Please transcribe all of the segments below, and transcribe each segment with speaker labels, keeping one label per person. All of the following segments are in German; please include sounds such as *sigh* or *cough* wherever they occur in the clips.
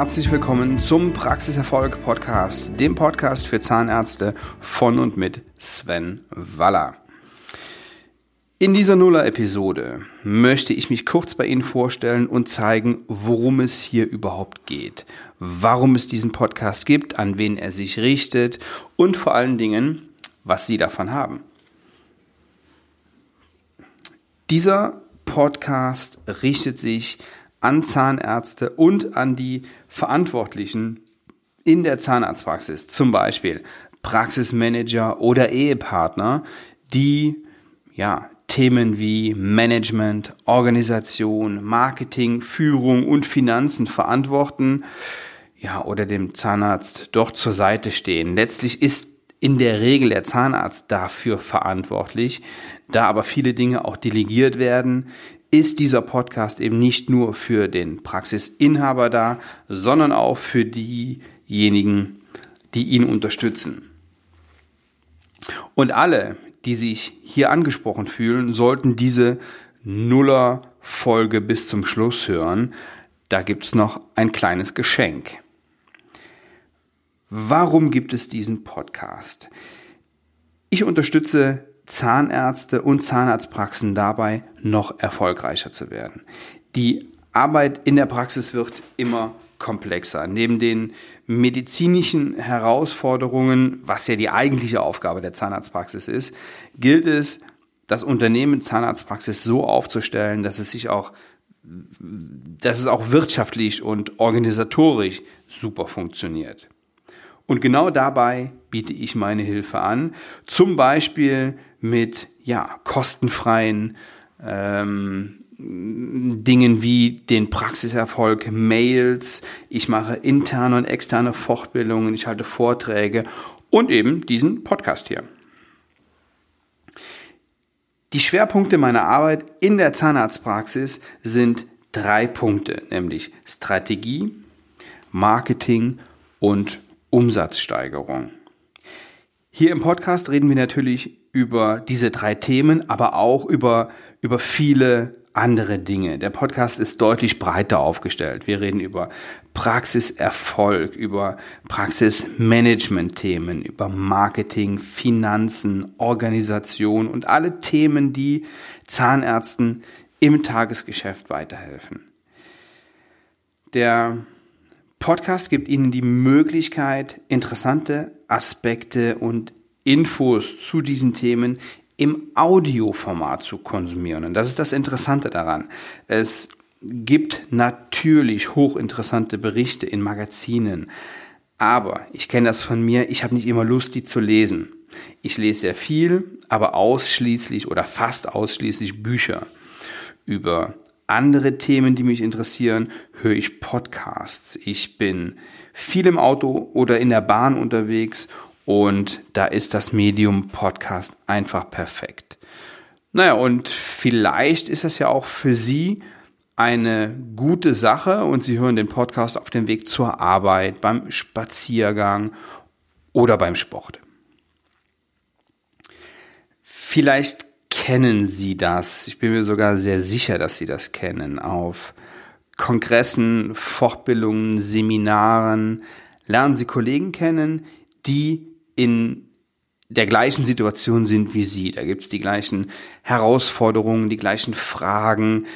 Speaker 1: herzlich willkommen zum Praxiserfolg Podcast, dem Podcast für Zahnärzte von und mit Sven Waller. In dieser Nuller-Episode möchte ich mich kurz bei Ihnen vorstellen und zeigen, worum es hier überhaupt geht, warum es diesen Podcast gibt, an wen er sich richtet und vor allen Dingen, was Sie davon haben. Dieser Podcast richtet sich an Zahnärzte und an die Verantwortlichen in der Zahnarztpraxis, zum Beispiel Praxismanager oder Ehepartner, die ja Themen wie Management, Organisation, Marketing, Führung und Finanzen verantworten, ja, oder dem Zahnarzt dort zur Seite stehen. Letztlich ist in der Regel der Zahnarzt dafür verantwortlich, da aber viele Dinge auch delegiert werden, ist dieser Podcast eben nicht nur für den Praxisinhaber da, sondern auch für diejenigen, die ihn unterstützen. Und alle, die sich hier angesprochen fühlen, sollten diese Nuller-Folge bis zum Schluss hören. Da gibt's noch ein kleines Geschenk. Warum gibt es diesen Podcast? Ich unterstütze Zahnärzte und Zahnarztpraxen dabei, noch erfolgreicher zu werden. Die Arbeit in der Praxis wird immer komplexer. Neben den medizinischen Herausforderungen, was ja die eigentliche Aufgabe der Zahnarztpraxis ist, gilt es, das Unternehmen Zahnarztpraxis so aufzustellen, dass es sich auch, dass es auch wirtschaftlich und organisatorisch super funktioniert. Und genau dabei biete ich meine Hilfe an, zum Beispiel mit ja, kostenfreien ähm, Dingen wie den Praxiserfolg, Mails, ich mache interne und externe Fortbildungen, ich halte Vorträge und eben diesen Podcast hier. Die Schwerpunkte meiner Arbeit in der Zahnarztpraxis sind drei Punkte, nämlich Strategie, Marketing und Umsatzsteigerung. Hier im Podcast reden wir natürlich über diese drei Themen, aber auch über, über viele andere Dinge. Der Podcast ist deutlich breiter aufgestellt. Wir reden über Praxiserfolg, über Praxismanagement-Themen, über Marketing, Finanzen, Organisation und alle Themen, die Zahnärzten im Tagesgeschäft weiterhelfen. Der Podcast gibt Ihnen die Möglichkeit, interessante Aspekte und Infos zu diesen Themen im Audioformat zu konsumieren. Und das ist das Interessante daran. Es gibt natürlich hochinteressante Berichte in Magazinen, aber ich kenne das von mir, ich habe nicht immer Lust, die zu lesen. Ich lese sehr viel, aber ausschließlich oder fast ausschließlich Bücher über andere Themen, die mich interessieren, höre ich Podcasts. Ich bin viel im Auto oder in der Bahn unterwegs und da ist das Medium Podcast einfach perfekt. Naja, und vielleicht ist das ja auch für Sie eine gute Sache und Sie hören den Podcast auf dem Weg zur Arbeit, beim Spaziergang oder beim Sport. Vielleicht kennen Sie das. Ich bin mir sogar sehr sicher, dass Sie das kennen. Auf Kongressen, Fortbildungen, Seminaren lernen Sie Kollegen kennen, die in der gleichen Situation sind wie Sie. Da gibt es die gleichen Herausforderungen, die gleichen Fragen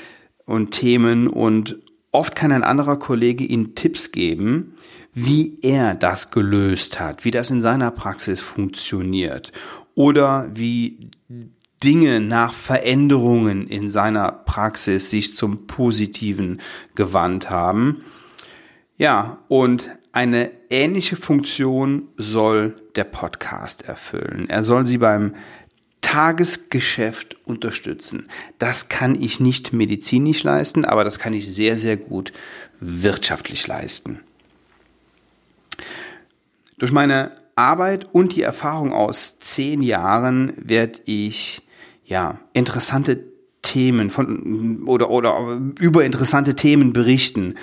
Speaker 1: und Themen und oft kann ein anderer Kollege Ihnen Tipps geben, wie er das gelöst hat, wie das in seiner Praxis funktioniert oder wie Dinge nach Veränderungen in seiner Praxis sich zum Positiven gewandt haben. Ja, und eine ähnliche Funktion soll der Podcast erfüllen. Er soll sie beim Tagesgeschäft unterstützen. Das kann ich nicht medizinisch leisten, aber das kann ich sehr, sehr gut wirtschaftlich leisten. Durch meine Arbeit und die Erfahrung aus zehn Jahren werde ich ja, interessante Themen von oder oder über interessante Themen berichten,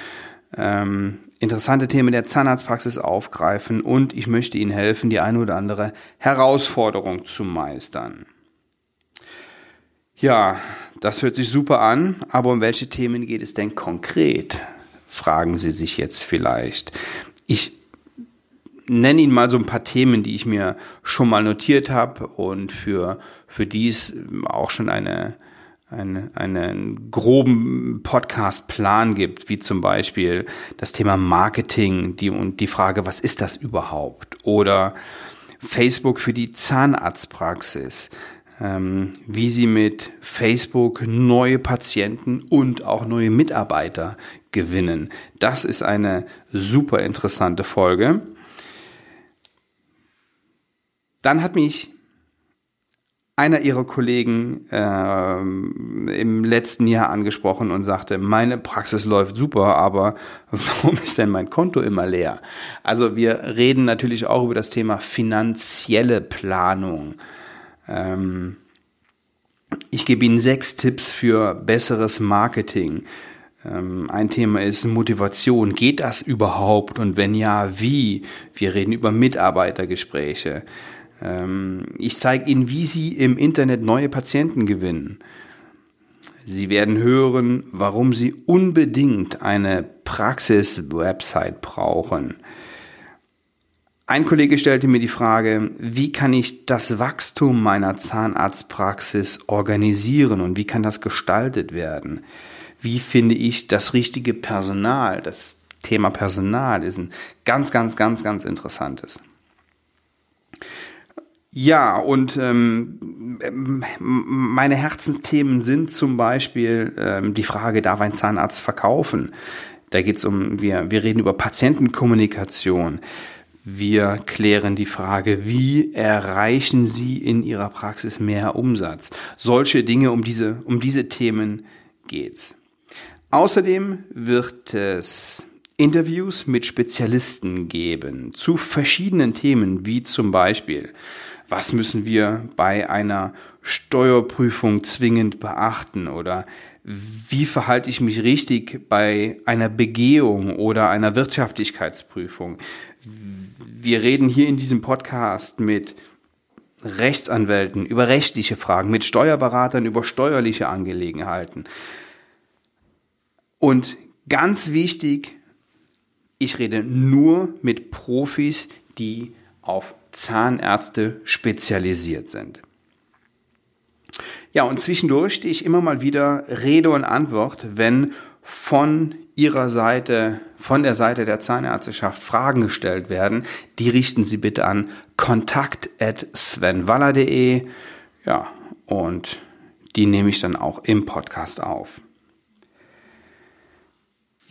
Speaker 1: ähm, interessante Themen der Zahnarztpraxis aufgreifen und ich möchte Ihnen helfen, die eine oder andere Herausforderung zu meistern. Ja, das hört sich super an, aber um welche Themen geht es denn konkret? fragen Sie sich jetzt vielleicht. Ich nenne Ihnen mal so ein paar Themen, die ich mir schon mal notiert habe und für, für dies auch schon eine, eine, einen groben Podcast-Plan gibt, wie zum Beispiel das Thema Marketing die, und die Frage, was ist das überhaupt? Oder Facebook für die Zahnarztpraxis, ähm, wie sie mit Facebook neue Patienten und auch neue Mitarbeiter gewinnen. Das ist eine super interessante Folge. Dann hat mich einer ihrer Kollegen äh, im letzten Jahr angesprochen und sagte, meine Praxis läuft super, aber *laughs* warum ist denn mein Konto immer leer? Also wir reden natürlich auch über das Thema finanzielle Planung. Ähm, ich gebe Ihnen sechs Tipps für besseres Marketing. Ähm, ein Thema ist Motivation. Geht das überhaupt? Und wenn ja, wie? Wir reden über Mitarbeitergespräche. Ähm, ich zeige Ihnen, wie Sie im Internet neue Patienten gewinnen. Sie werden hören, warum Sie unbedingt eine Praxis-Website brauchen. Ein Kollege stellte mir die Frage, wie kann ich das Wachstum meiner Zahnarztpraxis organisieren und wie kann das gestaltet werden? Wie finde ich das richtige Personal? Das Thema Personal ist ein ganz, ganz, ganz, ganz interessantes. Ja, und ähm, meine Herzensthemen sind zum Beispiel ähm, die Frage, darf ein Zahnarzt verkaufen? Da geht's um, wir, wir reden über Patientenkommunikation. Wir klären die Frage, wie erreichen Sie in Ihrer Praxis mehr Umsatz? Solche Dinge, um diese, um diese Themen geht's. Außerdem wird es Interviews mit Spezialisten geben zu verschiedenen Themen, wie zum Beispiel was müssen wir bei einer Steuerprüfung zwingend beachten oder wie verhalte ich mich richtig bei einer Begehung oder einer Wirtschaftlichkeitsprüfung. Wir reden hier in diesem Podcast mit Rechtsanwälten über rechtliche Fragen, mit Steuerberatern über steuerliche Angelegenheiten. Und ganz wichtig, ich rede nur mit Profis, die auf Zahnärzte spezialisiert sind. Ja, und zwischendurch stehe ich immer mal wieder Rede und Antwort, wenn von Ihrer Seite, von der Seite der Zahnärzteschaft Fragen gestellt werden. Die richten Sie bitte an kontakt.svenwaller.de. Ja, und die nehme ich dann auch im Podcast auf.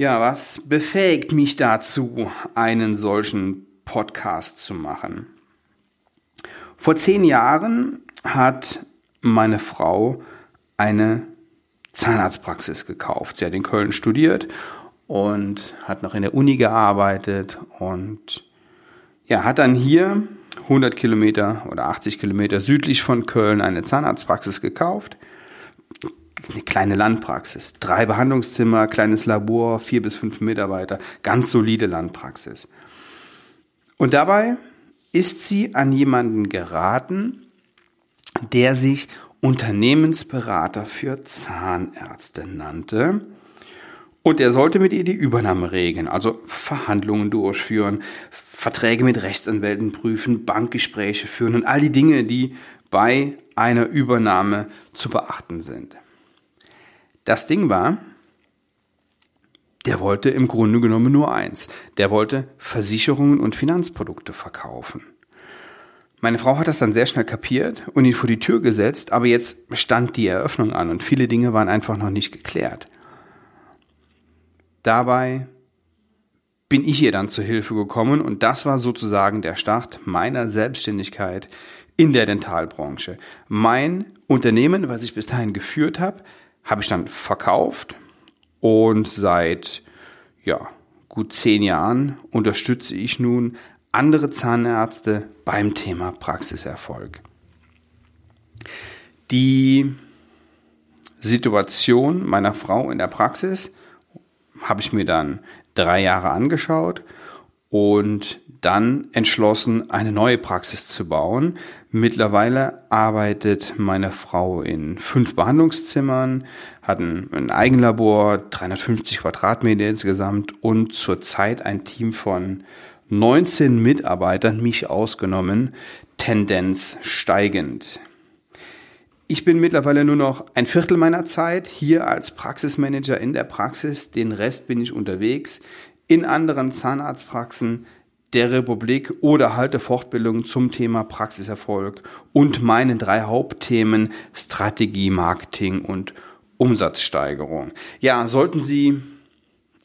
Speaker 1: Ja, was befähigt mich dazu, einen solchen Podcast zu machen? Vor zehn Jahren hat meine Frau eine Zahnarztpraxis gekauft. Sie hat in Köln studiert und hat noch in der Uni gearbeitet und ja, hat dann hier 100 Kilometer oder 80 Kilometer südlich von Köln eine Zahnarztpraxis gekauft. Eine kleine Landpraxis. Drei Behandlungszimmer, kleines Labor, vier bis fünf Mitarbeiter. Ganz solide Landpraxis. Und dabei ist sie an jemanden geraten, der sich Unternehmensberater für Zahnärzte nannte. Und er sollte mit ihr die Übernahme regeln, also Verhandlungen durchführen, Verträge mit Rechtsanwälten prüfen, Bankgespräche führen und all die Dinge, die bei einer Übernahme zu beachten sind. Das Ding war, der wollte im Grunde genommen nur eins. Der wollte Versicherungen und Finanzprodukte verkaufen. Meine Frau hat das dann sehr schnell kapiert und ihn vor die Tür gesetzt, aber jetzt stand die Eröffnung an und viele Dinge waren einfach noch nicht geklärt. Dabei bin ich ihr dann zur Hilfe gekommen und das war sozusagen der Start meiner Selbstständigkeit in der Dentalbranche. Mein Unternehmen, was ich bis dahin geführt habe, habe ich dann verkauft und seit ja, gut zehn Jahren unterstütze ich nun andere Zahnärzte beim Thema Praxiserfolg. Die Situation meiner Frau in der Praxis habe ich mir dann drei Jahre angeschaut und dann entschlossen, eine neue Praxis zu bauen. Mittlerweile arbeitet meine Frau in fünf Behandlungszimmern, hat ein, Eigenlabor, 350 Quadratmeter insgesamt und zurzeit ein Team von 19 Mitarbeitern, mich ausgenommen, Tendenz steigend. Ich bin mittlerweile nur noch ein Viertel meiner Zeit hier als Praxismanager in der Praxis. Den Rest bin ich unterwegs in anderen Zahnarztpraxen der Republik oder halte Fortbildungen zum Thema Praxiserfolg und meinen drei Hauptthemen Strategie, Marketing und Umsatzsteigerung. Ja, sollten Sie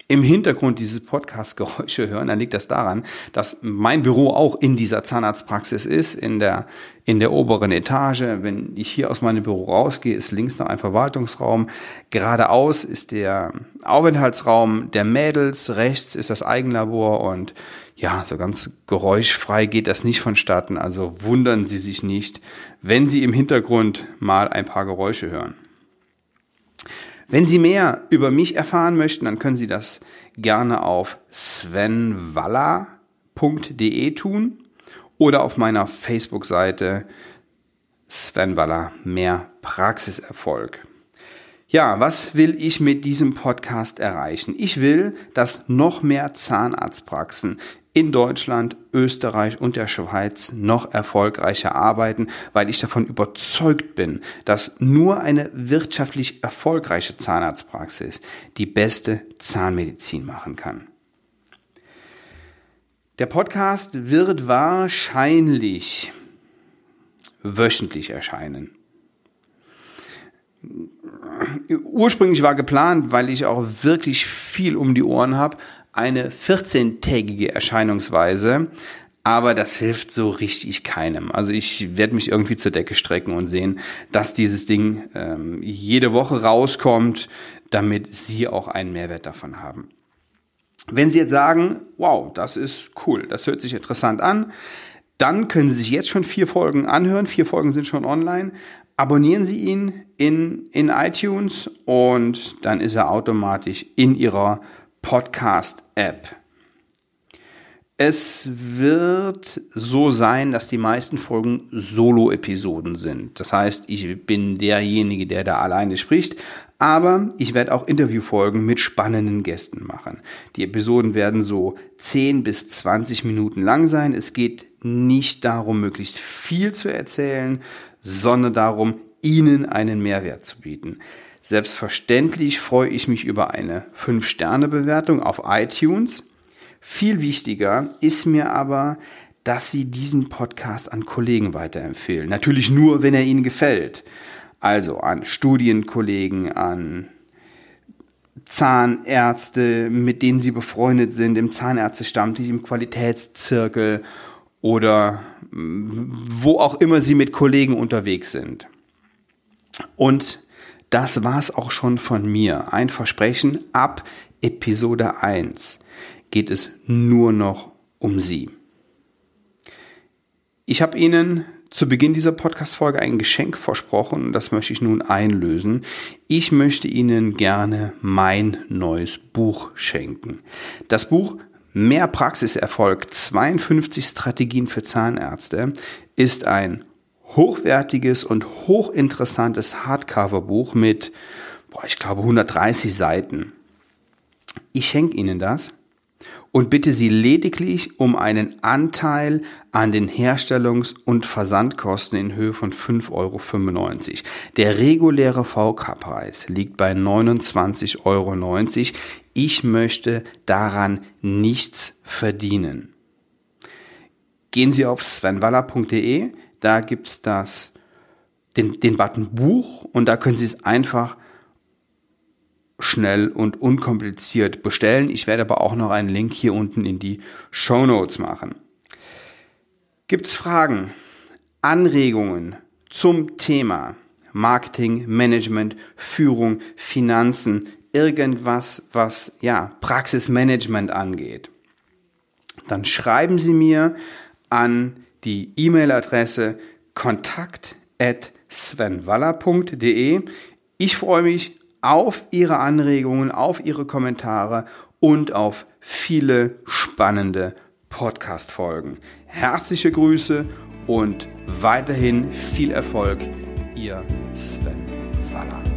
Speaker 1: im Hintergrund dieses Podcasts Geräusche hören, dann liegt das daran, dass mein Büro auch in dieser Zahnarztpraxis ist, in der, in der oberen Etage. Wenn ich hier aus meinem Büro rausgehe, ist links noch ein Verwaltungsraum. Geradeaus ist der Aufenthaltsraum der Mädels, rechts ist das Eigenlabor und ja, so ganz geräuschfrei geht das nicht vonstatten. Also wundern Sie sich nicht, wenn Sie im Hintergrund mal ein paar Geräusche hören. Wenn Sie mehr über mich erfahren möchten, dann können Sie das gerne auf svenwaller.de tun oder auf meiner Facebook-Seite Sven Waller mehr Praxiserfolg. Ja, was will ich mit diesem Podcast erreichen? Ich will, dass noch mehr Zahnarztpraxen in Deutschland, Österreich und der Schweiz noch erfolgreicher arbeiten, weil ich davon überzeugt bin, dass nur eine wirtschaftlich erfolgreiche Zahnarztpraxis die beste Zahnmedizin machen kann. Der Podcast wird wahrscheinlich wöchentlich erscheinen. Ursprünglich war geplant, weil ich auch wirklich viel um die Ohren habe, eine 14-tägige Erscheinungsweise, aber das hilft so richtig keinem. Also ich werde mich irgendwie zur Decke strecken und sehen, dass dieses Ding ähm, jede Woche rauskommt, damit Sie auch einen Mehrwert davon haben. Wenn Sie jetzt sagen, wow, das ist cool, das hört sich interessant an, dann können Sie sich jetzt schon vier Folgen anhören. Vier Folgen sind schon online. Abonnieren Sie ihn in, in iTunes und dann ist er automatisch in Ihrer Podcast-App. Es wird so sein, dass die meisten Folgen Solo-Episoden sind. Das heißt, ich bin derjenige, der da alleine spricht, aber ich werde auch Interviewfolgen mit spannenden Gästen machen. Die Episoden werden so 10 bis 20 Minuten lang sein. Es geht nicht darum, möglichst viel zu erzählen, sondern darum, Ihnen einen Mehrwert zu bieten. Selbstverständlich freue ich mich über eine 5-Sterne-Bewertung auf iTunes. Viel wichtiger ist mir aber, dass Sie diesen Podcast an Kollegen weiterempfehlen. Natürlich nur, wenn er Ihnen gefällt. Also an Studienkollegen, an Zahnärzte, mit denen Sie befreundet sind, im Zahnärztestammtisch, im Qualitätszirkel oder wo auch immer Sie mit Kollegen unterwegs sind. Und das war's auch schon von mir. Ein Versprechen, ab Episode 1 geht es nur noch um Sie. Ich habe Ihnen zu Beginn dieser Podcast-Folge ein Geschenk versprochen und das möchte ich nun einlösen. Ich möchte Ihnen gerne mein neues Buch schenken. Das Buch Mehr Praxiserfolg 52 Strategien für Zahnärzte ist ein hochwertiges und hochinteressantes Hardcover-Buch mit, boah, ich glaube, 130 Seiten. Ich schenke Ihnen das und bitte Sie lediglich um einen Anteil an den Herstellungs- und Versandkosten in Höhe von 5,95 Euro. Der reguläre VK-Preis liegt bei 29,90 Euro. Ich möchte daran nichts verdienen. Gehen Sie auf svenwaller.de, da gibt's das, den, den Button Buch und da können Sie es einfach schnell und unkompliziert bestellen. Ich werde aber auch noch einen Link hier unten in die Show Notes machen. Gibt's Fragen, Anregungen zum Thema Marketing, Management, Führung, Finanzen, irgendwas, was ja Praxismanagement angeht? Dann schreiben Sie mir an die E-Mail-Adresse kontakt@svenwaller.de. Ich freue mich auf Ihre Anregungen, auf Ihre Kommentare und auf viele spannende Podcast-Folgen. Herzliche Grüße und weiterhin viel Erfolg, Ihr Sven Waller.